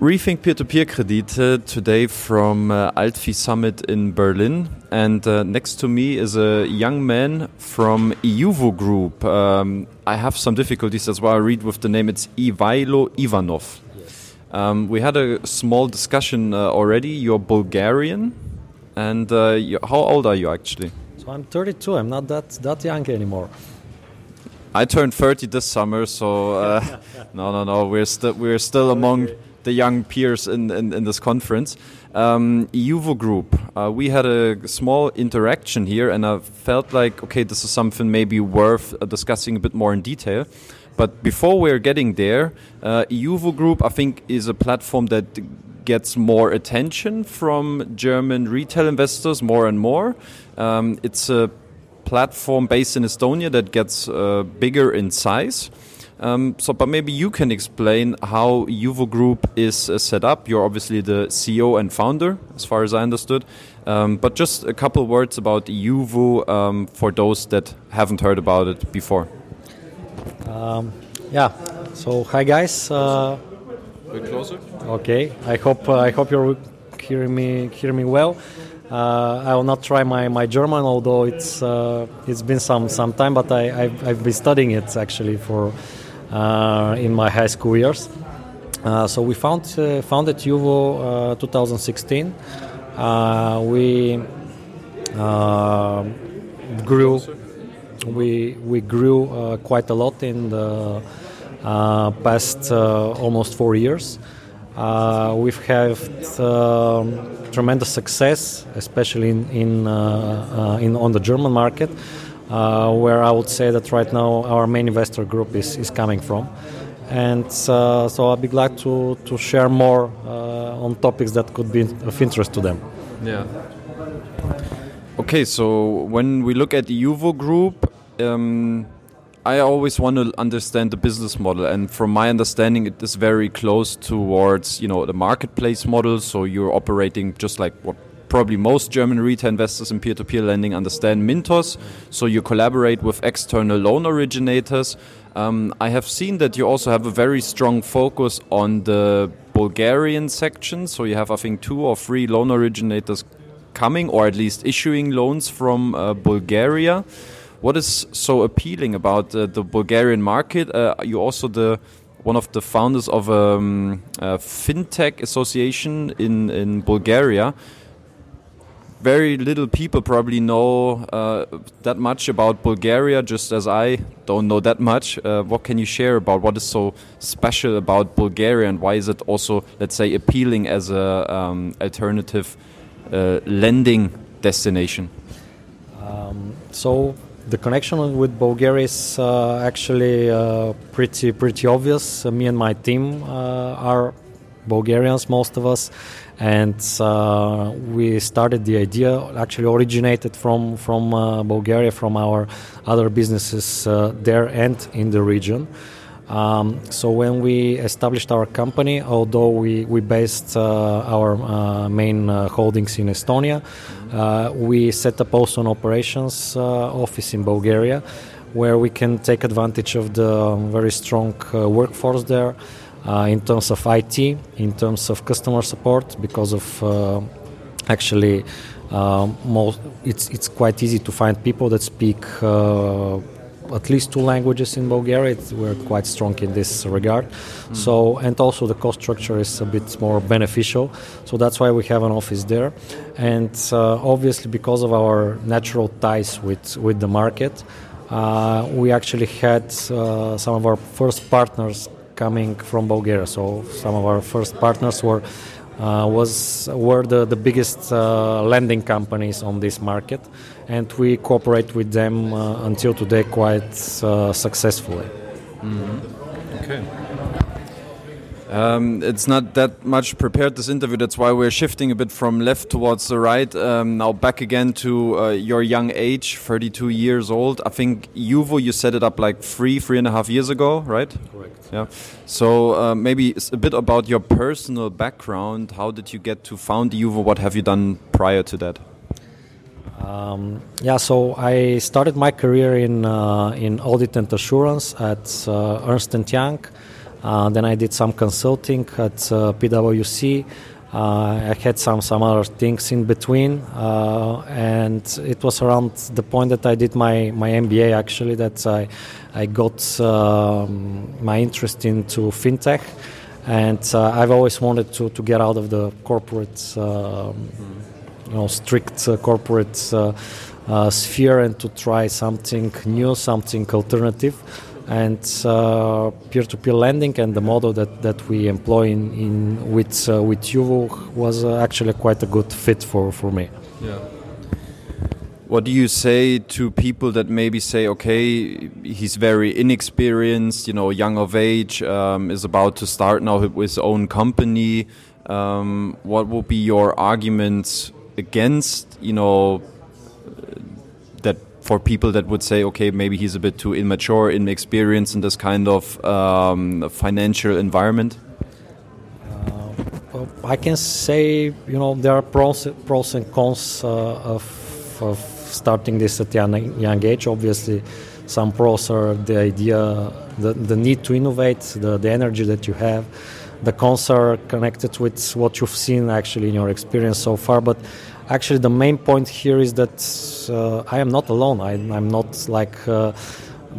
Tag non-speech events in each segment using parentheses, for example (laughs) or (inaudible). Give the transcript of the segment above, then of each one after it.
Rethink Peer-to-Peer Kredite today from uh, AltFi Summit in Berlin, and uh, next to me is a young man from iuvo Group. Um, I have some difficulties, that's why I read with the name. It's Ivaylo Ivanov. Yes. Um, we had a small discussion uh, already. You're Bulgarian, and uh, how old are you actually? So I'm 32. I'm not that that young anymore. I turned 30 this summer, so uh, (laughs) no, no, no. We're still we're still among the young peers in, in, in this conference. Um, iuvo Group, uh, we had a small interaction here, and I felt like, okay, this is something maybe worth uh, discussing a bit more in detail. But before we're getting there, uh, iuvo Group, I think, is a platform that gets more attention from German retail investors more and more. Um, it's a platform based in Estonia that gets uh, bigger in size. Um, so, but maybe you can explain how iuvo Group is uh, set up. You're obviously the CEO and founder, as far as I understood. Um, but just a couple words about iuvo um, for those that haven't heard about it before. Um, yeah. So, hi guys. Uh, a bit closer. Okay. I hope uh, I hope you're hearing me hearing me well. Uh, I will not try my, my German, although it's uh, it's been some some time, but I I've, I've been studying it actually for in my high school years. Uh, so we found uh, founded iuvo 2016. we grew we we grew quite a lot in the past almost four years. Uh, we've had um, tremendous success, especially in in, uh, uh, in, on the German market uh, where I would say that right now our main investor group is, is coming from. And uh, so I'd be glad to, to share more uh, on topics that could be of interest to them. Yeah. Okay, so when we look at the iuvo group, um, I always want to understand the business model, and from my understanding, it is very close towards you know the marketplace model. So you're operating just like what probably most German retail investors in peer-to-peer lending understand Mintos. So you collaborate with external loan originators. Um, I have seen that you also have a very strong focus on the Bulgarian section. So you have, I think, two or three loan originators coming, or at least issuing loans from uh, Bulgaria. What is so appealing about uh, the Bulgarian market? Uh, you also the one of the founders of um, a fintech association in in Bulgaria very little people probably know uh, that much about Bulgaria, just as I don't know that much. Uh, what can you share about what is so special about Bulgaria and why is it also, let's say, appealing as a um, alternative uh, lending destination? Um, so the connection with Bulgaria is uh, actually uh, pretty pretty obvious. me and my team uh, are Bulgarians, most of us and uh, we started the idea actually originated from from uh, Bulgaria from our other businesses uh, there and in the region. Um, so when we established our company although we, we based uh, our uh, main uh, holdings in Estonia we set up also an operations office in Bulgaria where we can take advantage of the very strong workforce there. uh, in terms of IT, in terms of customer support, because of uh, actually uh, most, it's it's quite easy to find people that speak uh, at least two languages in Bulgaria. It's, we're quite strong in this regard. Mm. So and also the cost structure is a bit more beneficial. So that's why we have an office there, and uh, obviously because of our natural ties with with the market. Uh, we actually had some of our first partners coming from Bulgaria. So some of our first partners were uh, was were the, the biggest uh, lending companies on this market, and we cooperate with them uh, until today quite uh, successfully. Mm-hmm. Okay. Um, it's not that much prepared this interview. That's why we're shifting a bit from left towards the right. Um, now back again to uh, your young age, 32 years old. I think iuvo, you set it up like three, three and a half years ago, right? Correct. Yeah. So uh, maybe a bit about your personal background. How did you get to found iuvo? What have you done prior to that? Um, yeah, so I started my career in uh, in audit and assurance at uh, Ernst and Young. Uh, then I did some consulting at PwC. Uh, I had some some other things in between, uh, and it was around the point that I did my, my MBA actually that I I got um, my interest into fintech, and uh, I've always wanted to, to get out of the corporate, um, you know, strict corporate sphere and to try something new, something alternative and uh, peer-to-peer lending and the model that, that we employ in, in with uh, with iuvo was uh, actually quite a good fit for, for me. Yeah. What do you say to people that maybe say, okay, he's very inexperienced, you know, young of age, um, is about to start now with his own company? Um, what would be your arguments against, you know, for people that would say, okay, maybe he's a bit too immature, inexperienced in this kind of um, financial environment? Uh, well, I can say, you know, there are pros, pros and cons uh, of, of starting this at young, young age. Obviously, some pros are the idea, the, the need to innovate, the, the energy that you have. The cons are connected with what you've seen actually in your experience so far, but actually the main point here is that uh, I am not alone. I, am not like uh,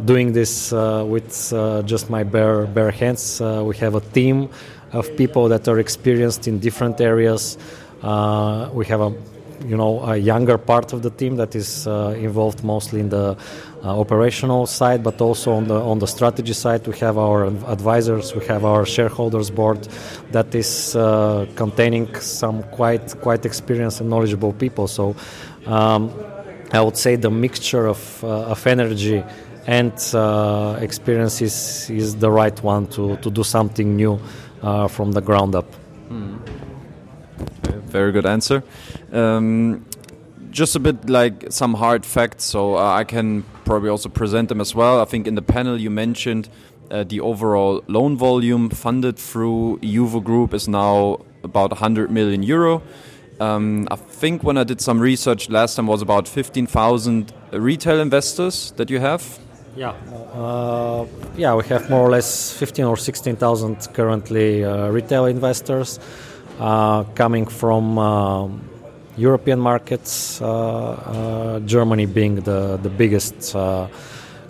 doing this uh, with uh, just my bare bare hands. Uh, we have a team of people that are experienced in different areas. Uh, we have a you know a younger part of the team that is uh, involved mostly in the uh, operational side, but also on the on the strategy side. We have our advisors, we have our shareholders board, that is uh, containing some quite quite experienced and knowledgeable people. So. Um, I would say the mixture of, of energy and uh, experience is, is the right one to, to do something new uh, from the ground up. Mm. Very good answer. Um, just a bit like some hard facts, so uh, I can probably also present them as well. I think in the panel you mentioned uh, the overall loan volume funded through iuvo Group is now about 100 million euro. Um, I think when I did some research last time was about 15,000 retail investors that you have. Yeah, uh, yeah, we have more or less 15 or 16,000 currently uh, retail investors. Uh, coming from um, European markets, uh, uh, Germany being the, the biggest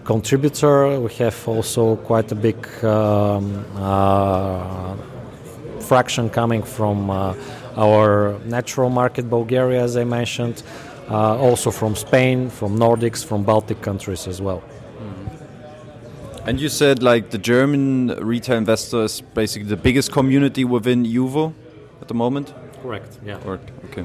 contributor. We have also quite a big um, fraction coming from our natural market, Bulgaria, as I mentioned, uh, also from Spain, from Nordics, from Baltic countries as well. Mm-hmm. And you said like the German retail investor is basically the biggest community within iuvo? at the moment? Correct. Yeah. Correct. Okay.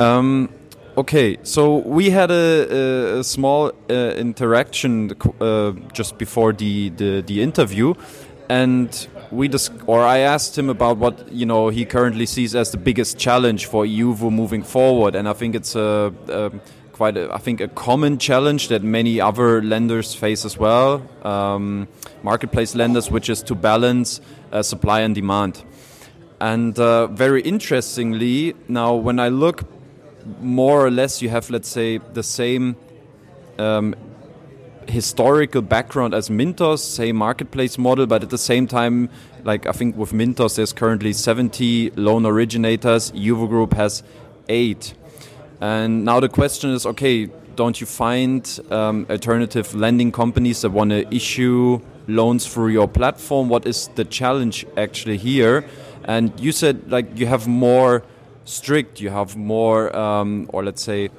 Um, okay. So we had a, a small uh, interaction uh, just before the, the, the interview, and we or I asked him about what you know he currently sees as the biggest challenge for iuvo moving forward, and I think it's a, a quite a, I think a common challenge that many other lenders face as well, um, marketplace lenders, which is to balance uh, supply and demand. And uh, very interestingly, now when I look more or less, you have, let's say, the same um, historical background as Mintos, same marketplace model, but at the same time, like I think with Mintos, there's currently 70 loan originators. iuvo Group has eight. And now the question is okay, don't you find um, alternative lending companies that want to issue loans through your platform? What is the challenge actually here? And you said like you have more strict, you have more, um, or let's say,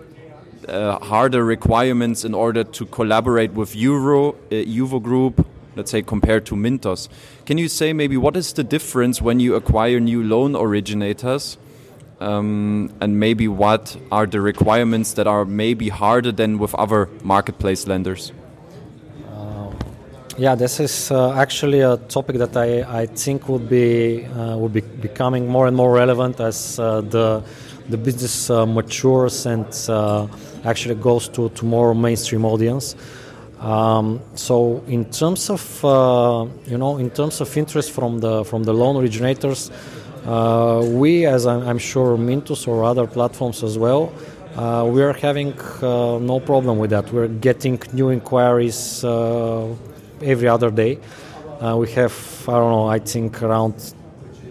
uh, harder requirements in order to collaborate with iuvo, uh, Group, let's say compared to Mintos. Can you say maybe what is the difference when you acquire new loan originators? Um, and maybe what are the requirements that are maybe harder than with other marketplace lenders? Yeah, this is uh, actually a topic that I, I think would be uh, would be becoming more and more relevant as uh, the the business uh, matures and uh, actually goes to, to more mainstream audience. Um, so in terms of uh, you know in terms of interest from the from the loan originators, we as I'm, I'm, sure Mintos or other platforms as well. we are having no problem with that. We're getting new inquiries every other day. Uh, we have, I don't know, I think around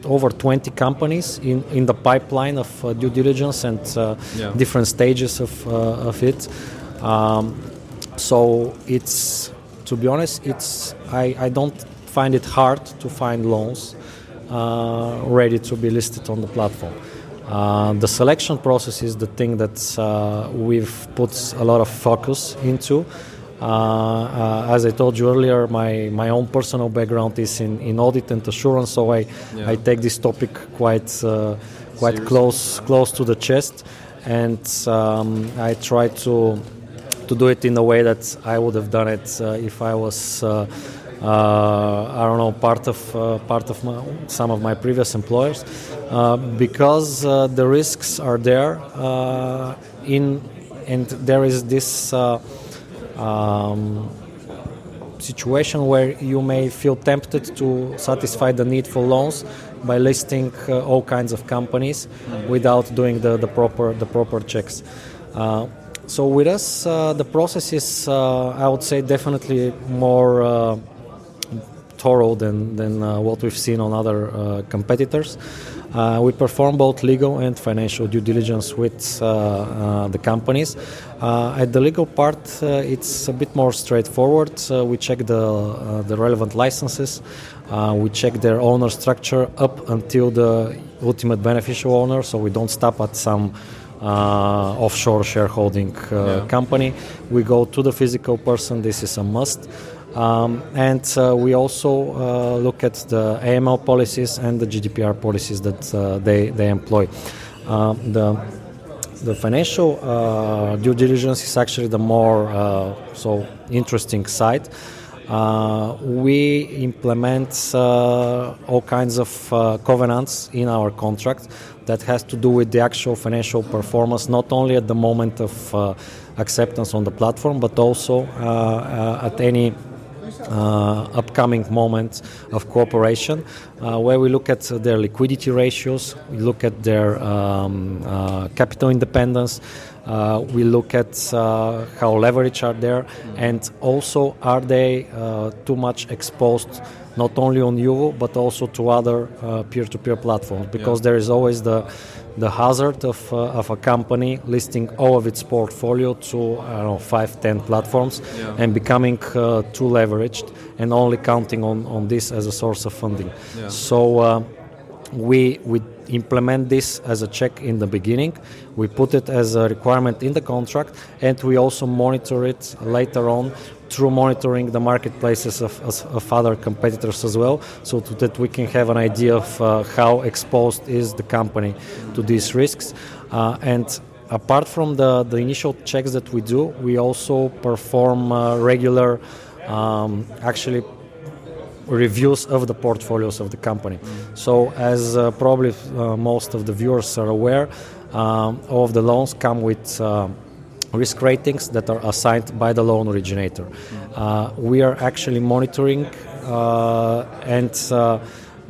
over 20 companies in, in the pipeline of uh, due diligence and uh, yeah. different stages of, uh, of it. Um, so it's, to be honest, it's I, I don't find it hard to find loans uh, ready to be listed on the platform. Uh, the selection process is the thing that uh, we've put a lot of focus into. Uh, uh, as I told you earlier, my, my own personal background is in, in audit and assurance, so I, yeah. I take this topic quite uh, quite Seriously? close close to the chest, and um, I try to to do it in a way that I would have done it uh, if I was. Uh, uh, I don't know part of part of my, some of my previous employers because the risks are there in and there is this um, situation where you may feel tempted to satisfy the need for loans by listing uh, all kinds of companies without doing the, the proper the proper checks. Uh, so with us, uh, the process is, uh, I would say, definitely more uh, thorough than than uh, what we've seen on other competitors. Uh, we perform both legal and financial due diligence with uh, uh, the companies. at the legal part, it's a bit more straightforward. we check the, the relevant licenses, we check their owner structure up until the ultimate beneficial owner, so we don't stop at some uh, offshore shareholding uh, yeah. company. We go to the physical person, this is a must. Um, and uh, we also uh, look at the AML policies and the GDPR policies that uh, they, they employ. Um, the, the financial uh, due diligence is actually the more uh, so interesting side. Uh, we implement all kinds of covenants in our contract that has to do with the actual financial performance, not only at the moment of acceptance on the platform, but also at any upcoming moments of cooperation, uh, where we look at their liquidity ratios, we look at their um, uh, capital independence, uh, we look at uh, how leverage are there, and also are they uh, too much exposed not only on iuvo but also to other peer-to-peer platforms because yeah. there is always the the hazard of, uh, of a company listing all of its portfolio to I don't know, five, ten platforms yeah. and becoming uh, too leveraged and only counting on, on this as a source of funding. Yeah. So uh, we, we implement this as a check in the beginning. We put it as a requirement in the contract and we also monitor it later on through monitoring the marketplaces of, of, other competitors as well, so that we can have an idea of uh, how exposed is the company to these risks. Uh, and apart from the, the initial checks that we do, we also perform uh, regular, um, actually, reviews of the portfolios of the company. So, as uh, probably uh, most of the viewers are aware, um, all of the loans come with uh, risk ratings that are assigned by the loan originator. Uh, we are actually monitoring uh, and uh,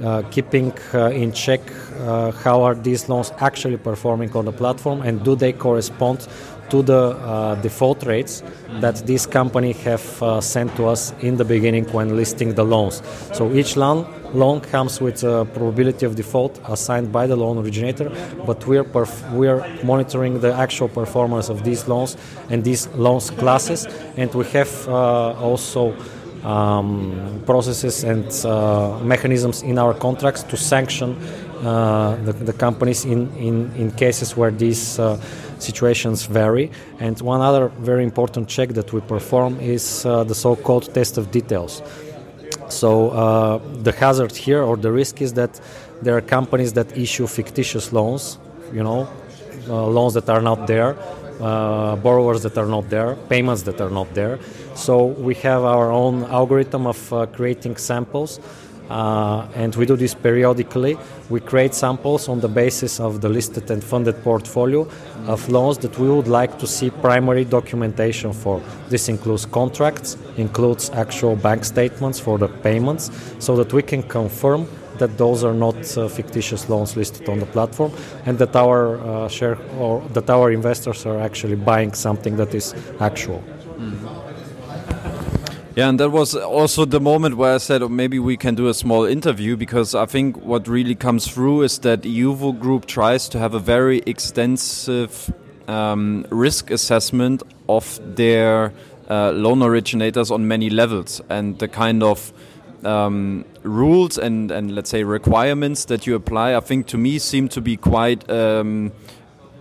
uh keeping uh, in check uh, how are these loans actually performing on the platform and do they correspond to the default rates that this company have sent to us in the beginning when listing the loans. So each loan loan comes with a probability of default assigned by the loan originator, but we're perf- we're monitoring the actual performance of these loans and these loans classes, and we have uh, also. Um, processes and uh, mechanisms in our contracts to sanction uh, the, the, companies in, in, in cases where these uh, situations vary. And one other very important check that we perform is uh, the so called test of details. So, uh, the hazard here or the risk is that there are companies that issue fictitious loans, you know, uh, loans that are not there. Uh, borrowers that are not there, payments that are not there. So we have our own algorithm of uh, creating samples uh, and we do this periodically. We create samples on the basis of the listed and funded portfolio of loans that we would like to see primary documentation for. This includes contracts, includes actual bank statements for the payments, so that we can confirm that those are not uh, fictitious loans listed on the platform, and that our uh, share or that our investors are actually buying something that is actual. Mm-hmm. Yeah, and that was also the moment where I said oh, maybe we can do a small interview because I think what really comes through is that iuvo Group tries to have a very extensive um, risk assessment of their uh, loan originators on many levels and the kind of um, rules and, and let's say requirements that you apply, I think to me seem to be quite um,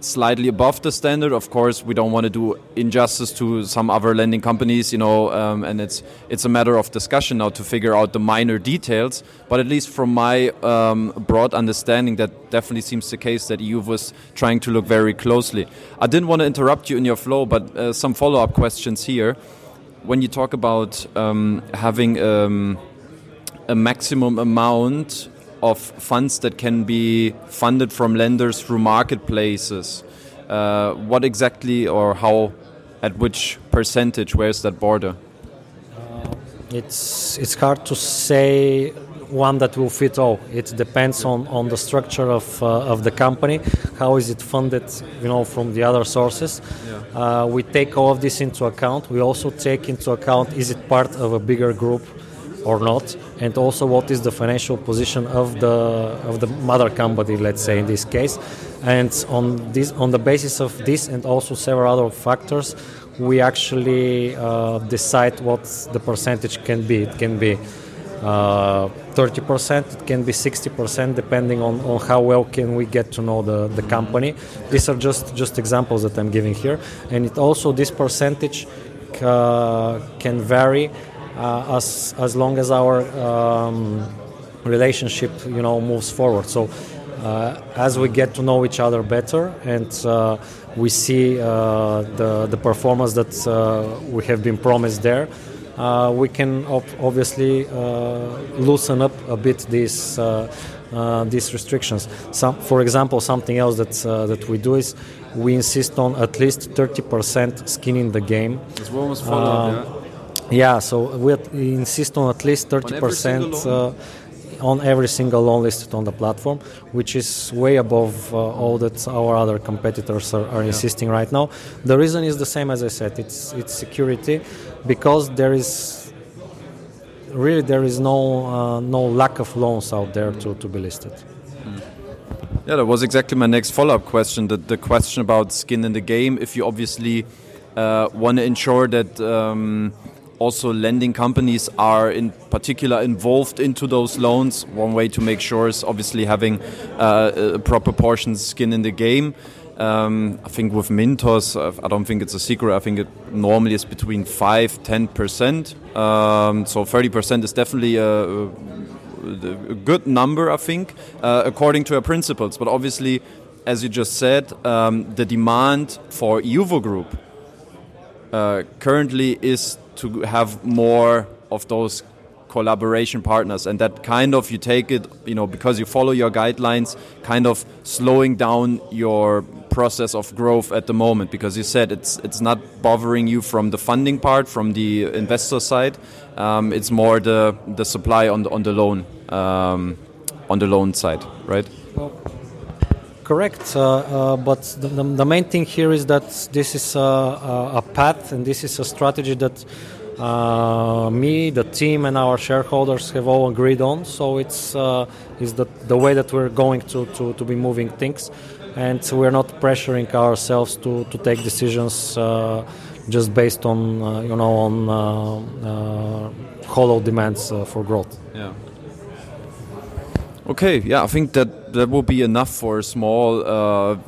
slightly above the standard. Of course, we don't want to do injustice to some other lending companies, you know, um, and it's it's a matter of discussion now to figure out the minor details. But at least from my um, broad understanding, that definitely seems the case that EU was trying to look very closely. I didn't want to interrupt you in your flow, but uh, some follow-up questions here. When you talk about um, having um, a maximum amount of funds that can be funded from lenders through marketplaces. Uh, what exactly or how, at which percentage, where's that border? Uh, it's, it's hard to say one that will fit all. It depends on, on the structure of, uh, of the company, how is it funded, you know, from the other sources. Yeah. Uh, we take all of this into account. We also take into account is it part of a bigger group or not, and also what is the financial position of the of the mother company, let's say in this case, and on this on the basis of this and also several other factors, we actually uh, decide what the percentage can be. It can be. Uh, 30% it can be 60% depending on, on how well can we get to know the, the company these are just just examples that i'm giving here and it also this percentage uh, can vary uh, as as long as our um, relationship you know moves forward. So uh, as we get to know each other better and uh, we see the the performance that we have been promised there. Uh, we can op- obviously uh, loosen up a bit these uh, these restrictions. Some, for example, something else that that we do is we insist on at least 30% skin in the game. One was followed, yeah. So we insist on at least 30% uh, on every single loan listed on the platform, which is way above uh, all that our other competitors are, are yeah. insisting right now. The reason is the same as I said. It's it's security, because there is really there is no uh, no lack of loans out there to, to be listed. Mm. Yeah, that was exactly my next follow-up question. The, the question about skin in the game. If you obviously uh, want to ensure that. Um, also lending companies are in particular involved into those loans. One way to make sure is obviously having uh, a proper portion skin in the game. Um, I think with Mintos, uh, I don't think it's a secret. I think it normally is between 5 10%. Um, so 30% is definitely a, a, good number, I think, uh, according to our principles. But obviously, as you just said, um, the demand for iuvo Group uh, currently is to have more of those collaboration partners and that kind of you take it you know because you follow your guidelines kind of slowing down your process of growth at the moment. Because you said it's it's not bothering you from the funding part from the investor side. Um, it's more the the supply on the, on the loan um, on the loan side right correct uh, uh, but the, the, main thing here is that this is a, a path and this is a strategy that uh, me, the team, and our shareholders have all agreed on. So it's uh, is the the way that we're going to, to, to be moving things, and we're not pressuring ourselves to, to take decisions uh, just based on uh, you know on hollow demands for growth. Yeah. Okay, yeah, I think that that will be enough for a small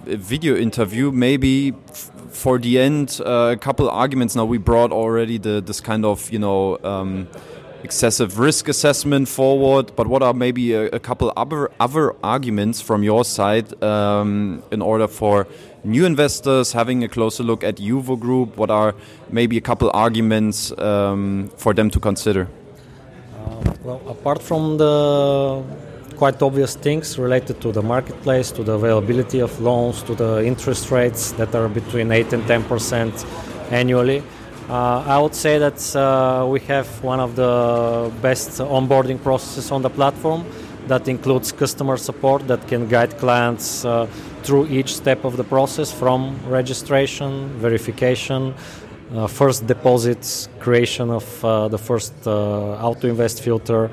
video interview. Maybe for the end, uh, a couple arguments. Now we brought already the this kind of you know um, excessive risk assessment forward, but what are maybe a, a couple other other arguments from your side um, in order for new investors having a closer look at iuvo Group? What are maybe a couple arguments um, for them to consider? Uh, well, apart from the quite obvious things related to the marketplace, to the availability of loans, to the interest rates that are between 8 and 10 percent annually. Uh, I would say that uh, we have one of the best onboarding processes on the platform that includes customer support that can guide clients uh, through each step of the process from registration, verification, uh, first deposits, creation of uh, the first uh, auto invest filter,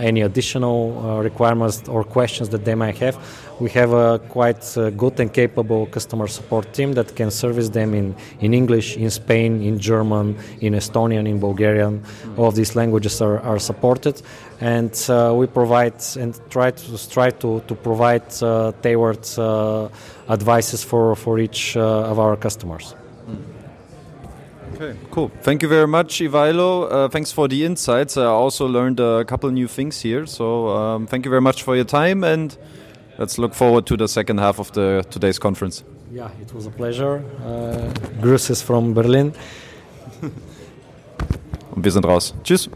any additional uh, requirements or questions that they might have. We have a quite uh, good and capable customer support team that can service them in, in English, in Spain, in German, in Estonian, in Bulgarian. All of these languages are, are supported, and uh, we provide and try to try to, to provide uh, tailored uh, advices for, for each of our customers. Okay, cool. Thank you very much, Ivailo. Uh, thanks for the insights. I also learned a couple new things here. So um, thank you very much for your time, and let's look forward to the second half of the today's conference. Yeah, it was a pleasure. Uh, Grüßes from Berlin. Und wir sind raus. Tschüss.